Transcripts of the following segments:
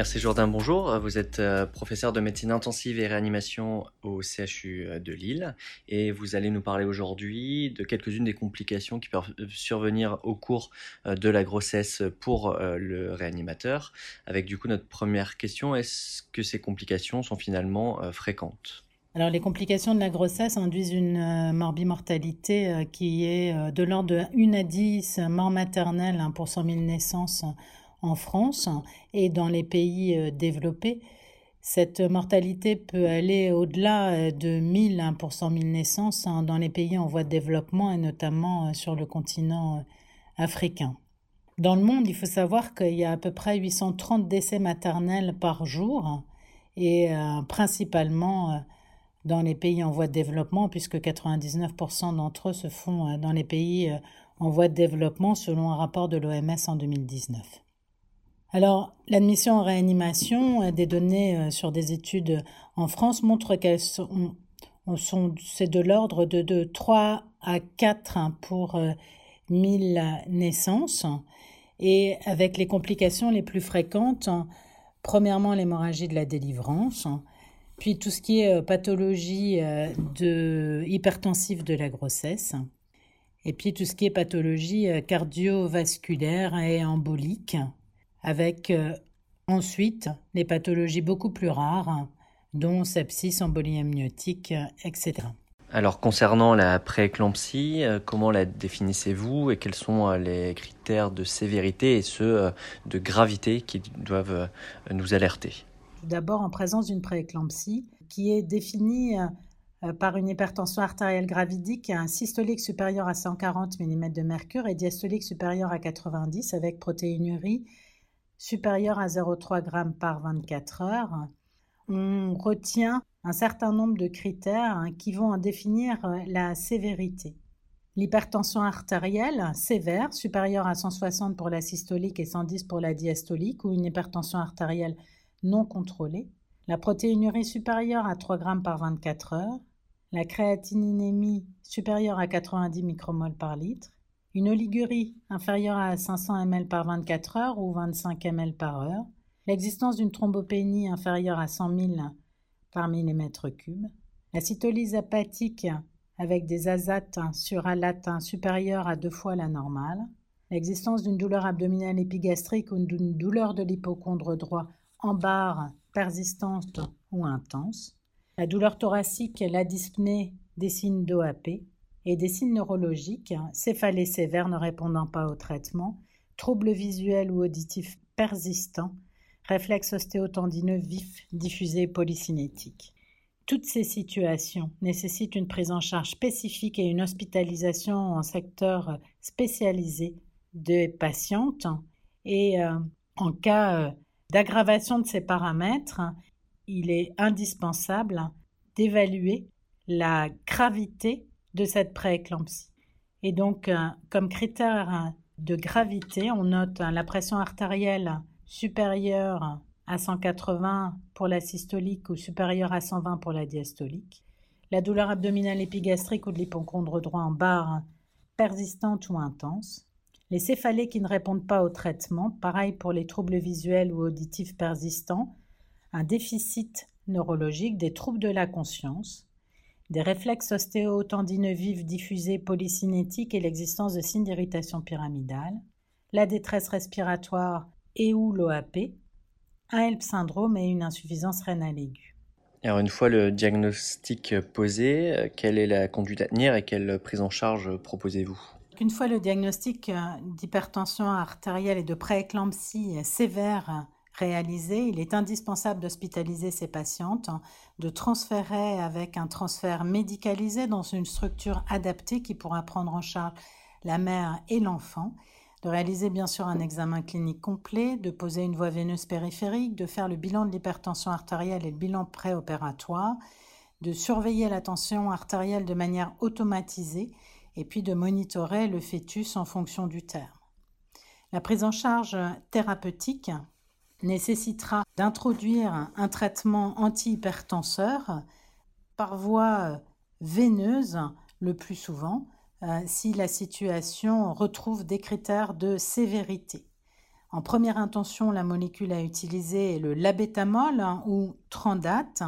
Merci Jourdain, bonjour. Vous êtes euh, professeur de médecine intensive et réanimation au CHU euh, de Lille et vous allez nous parler aujourd'hui de quelques-unes des complications qui peuvent survenir au cours euh, de la grossesse pour le réanimateur. Avec du coup notre première question, est-ce que ces complications sont finalement fréquentes? Alors les complications de la grossesse induisent une morbimortalité qui est de l'ordre de 1 à 10 morts maternelles pour 100 000 naissances en France et dans les pays euh, développés, cette mortalité peut aller au-delà euh, de 1000 pour 100 000 naissances hein, dans les pays en voie de développement et notamment euh, sur le continent africain. Dans le monde, il faut savoir qu'il y a à peu près 830 décès maternels par jour et principalement dans les pays en voie de développement puisque 99% d'entre eux se font dans les pays en voie de développement selon un rapport de l'OMS en 2019. Alors, l'admission en réanimation, euh, des données euh, sur des études en France montrent qu'elles sont, c'est de l'ordre de, de, 3 à 4 pour 1000 euh, naissances. Et avec les complications les plus fréquentes, premièrement l'hémorragie de la délivrance, puis tout ce qui est pathologie hypertensive de la grossesse, et puis tout ce qui est pathologie cardiovasculaire et embolique avec euh, ensuite les pathologies beaucoup plus rares, dont sepsis, embolie amniotique, etc. Alors concernant la prééclampsie, euh, comment la définissez-vous et quels sont euh, les critères de sévérité et ceux de gravité qui doivent nous alerter? D'abord en présence d'une prééclampsie qui est définie par une hypertension artérielle gravidique systolique supérieure à 140 mm de mercure et diastolique supérieure à 90 avec protéinurie supérieur à 0,3 g par 24 heures, on retient un certain nombre de critères hein, qui vont en définir euh, la sévérité. L'hypertension artérielle sévère, supérieure à 160 pour la systolique et 110 pour la diastolique, ou une hypertension artérielle non contrôlée. La protéinurie supérieure à 3 g par 24 heures. La créatininémie supérieure à 90 micromoles par litre une oligurie inférieure à 500 ml par 24 heures ou 25 ml par heure, l'existence d'une thrombopénie inférieure à 100 000 par millimètre cube, la cytolyse hépatique avec des azates sur alate supérieures à deux fois la normale, l'existence d'une douleur abdominale épigastrique ou d'une douleur de l'hypochondre droit en barre persistante ou intense, la douleur thoracique, la dyspnée, des signes d'OAP, et des signes neurologiques, céphalée sévère ne répondant pas au traitement, troubles visuels ou auditifs persistants, réflexes ostéotendineux vifs, diffusés polycinétiques. Toutes ces situations nécessitent une prise en charge spécifique et une hospitalisation en secteur spécialisé de patientes. Et euh, en cas euh, d'aggravation de ces paramètres, il est indispensable d'évaluer la gravité de cette prééclampsie. Et donc, euh, comme critère de gravité, on note la pression artérielle supérieure à 180 pour la systolique ou supérieure à 120 pour la diastolique, la douleur abdominale épigastrique ou de l'hypochondre droit en barre persistante ou intense, les céphalées qui ne répondent pas au traitement, pareil pour les troubles visuels ou auditifs persistants, un déficit neurologique, des troubles de la conscience, des réflexes ostéotendineux vifs diffusés polycinétiques et l'existence de signes d'irritation pyramidale, la détresse respiratoire et ou l'OAP, un HELP syndrome et une insuffisance rénale aiguë. Alors une fois le diagnostic posé, euh, quelle est la conduite à tenir et quelle prise en charge proposez-vous? Une fois le diagnostic euh, d'hypertension artérielle et de prééclampsie sévère réalisé, il est indispensable d'hospitaliser ces patientes, de transférer avec un transfert médicalisé dans une structure adaptée qui pourra prendre en charge la mère et l'enfant, de réaliser bien sûr un examen clinique complet, de poser une voie veineuse périphérique, de faire le bilan de l'hypertension artérielle et le bilan préopératoire, de surveiller la tension artérielle de manière automatisée et puis de monitorer le fœtus en fonction du terme. La prise en charge thérapeutique nécessitera d'introduire un traitement antihypertenseur par voie veineuse le plus souvent euh, si la situation retrouve des critères de sévérité. En première intention, la molécule à utiliser est le labétamol hein, ou Trandate,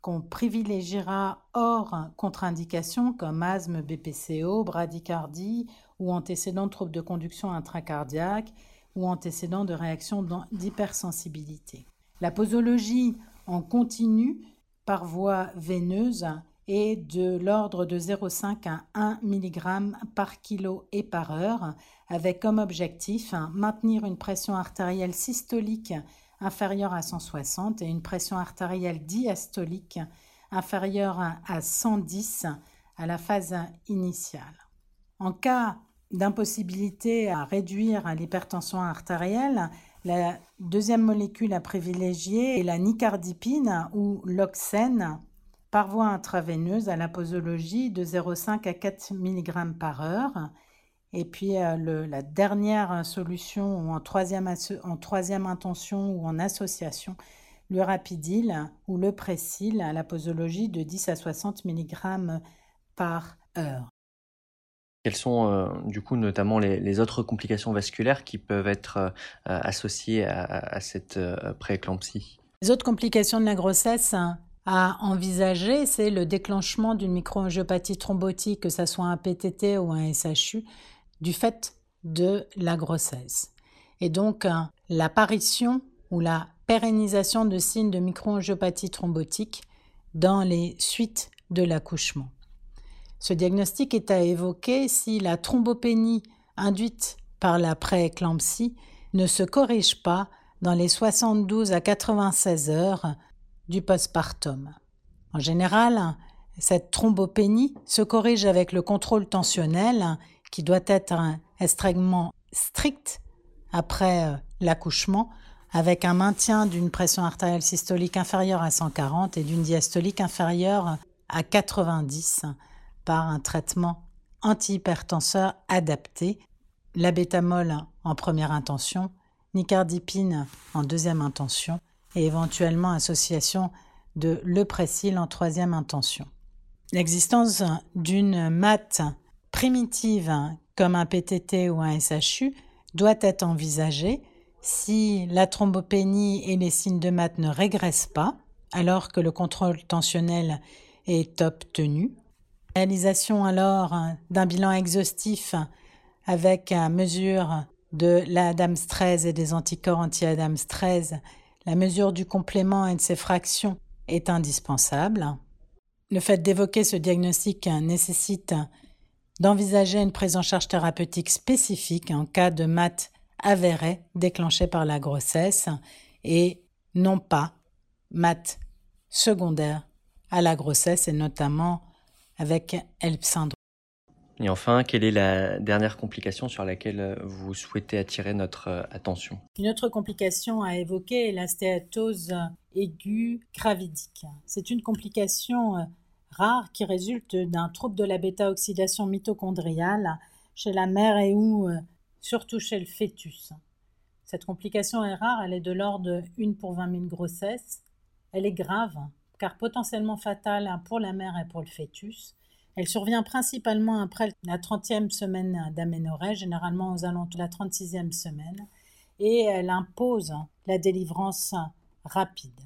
qu'on privilégiera hors contre-indication comme asthme, BPCO, bradycardie ou antécédents de troubles de conduction intracardiaque ou antécédents de réaction d'hypersensibilité. La posologie en continu par voie veineuse est de l'ordre de 0,5 à 1 mg par kilo et par heure, avec comme objectif maintenir une pression artérielle systolique inférieure à 160 et une pression artérielle diastolique inférieure à 110 à la phase initiale. En cas d'impossibilité à réduire l'hypertension artérielle, la deuxième molécule à privilégier est la nicardipine ou l'oxène par voie intraveineuse à la posologie de 0,5 à 4 mg par heure. Et puis euh, la dernière solution ou en troisième, en troisième intention ou en association, le rapidil ou le pressil à la posologie de 10 à 60 mg par heure. Quelles sont euh, du coup notamment les, autres complications vasculaires qui peuvent être euh, associées à, cette euh, prééclampsie? Les autres complications de la grossesse à envisager, c'est le déclenchement d'une microangiopathie thrombotique, que ce soit un PTT ou un SHU, du fait de la grossesse. Et donc l'apparition ou la pérennisation de signes de microangiopathie thrombotique dans les suites de l'accouchement. Ce diagnostic est à évoquer si la thrombopénie induite par la prééclampsie ne se corrige pas dans les 72 à 96 heures du postpartum. En général, cette thrombopénie se corrige avec le contrôle tensionnel qui doit être extrêmement strict après euh, l'accouchement avec un maintien d'une pression artérielle systolique inférieure à 140 et d'une diastolique inférieure à 90 par un traitement antihypertenseur adapté, l'abétamol en première intention, nicardipine en deuxième intention et éventuellement association de lepressil en troisième intention. L'existence d'une mat primitive comme un PTT ou un SHU doit être envisagée si la thrombopénie et les signes de mat ne régressent pas alors que le contrôle tensionnel est obtenu Réalisation alors d'un bilan exhaustif avec mesure de l'ADAMS 13 et des anticorps anti-ADAMS 13, la mesure du complément et de ses fractions est indispensable. Le fait d'évoquer ce diagnostic nécessite d'envisager une prise en charge thérapeutique spécifique en cas de mat avéré déclenché par la grossesse et non pas mat secondaire à la grossesse et notamment avec HELP syndrome. Et enfin, quelle est la dernière complication sur laquelle vous souhaitez attirer notre euh, attention? Une autre complication à évoquer est la stéatose aiguë gravidique. C'est une complication euh, rare qui résulte d'un trouble de la bêta-oxydation mitochondriale chez la mère et ou euh, surtout chez le fœtus. Cette complication est rare, elle est de l'ordre de 1 pour 20 000 grossesses. Elle est grave car potentiellement fatale pour la mère et pour le fœtus. Elle survient principalement après la 30e semaine d'aménorrhée, généralement aux alentours de la 36e semaine, et elle impose la délivrance rapide.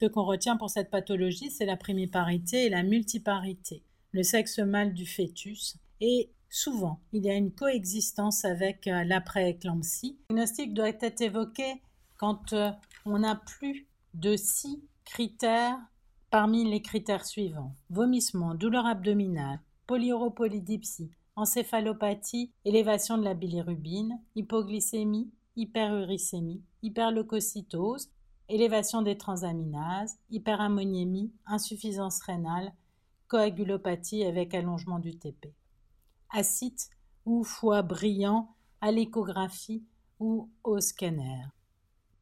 Ce qu'on retient pour cette pathologie, c'est la primiparité et la multiparité, le sexe mâle du fœtus, et souvent, il y a une coexistence avec l'après-éclampsie. Le diagnostic doit être évoqué quand euh, on n'a plus de six critères Parmi les critères suivants vomissement, douleur abdominale, polyuropolydipsie, encéphalopathie, élévation de la bilirubine, hypoglycémie, hyperuricémie, hyperleucocytose, élévation des transaminases, hyperammoniémie, insuffisance rénale, coagulopathie avec allongement du TP. Acide ou foie brillant à l'échographie ou au scanner.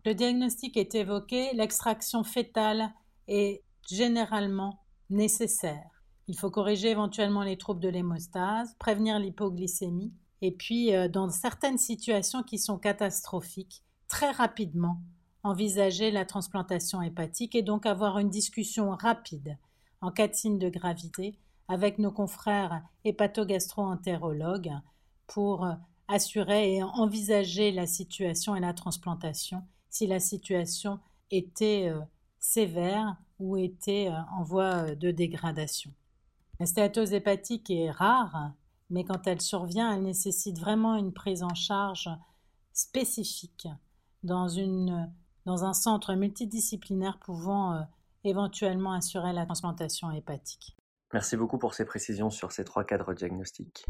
Le diagnostic est évoqué, l'extraction fétale est généralement nécessaire. Il faut corriger éventuellement les troubles de l'hémostase, prévenir l'hypoglycémie, et puis euh, dans certaines situations qui sont catastrophiques, très rapidement envisager la transplantation hépatique et donc avoir une discussion rapide en cas de signe de gravité avec nos confrères hépatogastro-entérologues pour euh, assurer et envisager la situation et la transplantation si la situation était euh, sévère ou était euh, en voie de dégradation. La stéatose hépatique est rare, mais quand elle survient, elle nécessite vraiment une prise en charge spécifique dans, une, dans un centre multidisciplinaire pouvant euh, éventuellement assurer la transplantation hépatique. Merci beaucoup pour ces précisions sur ces trois cadres diagnostiques.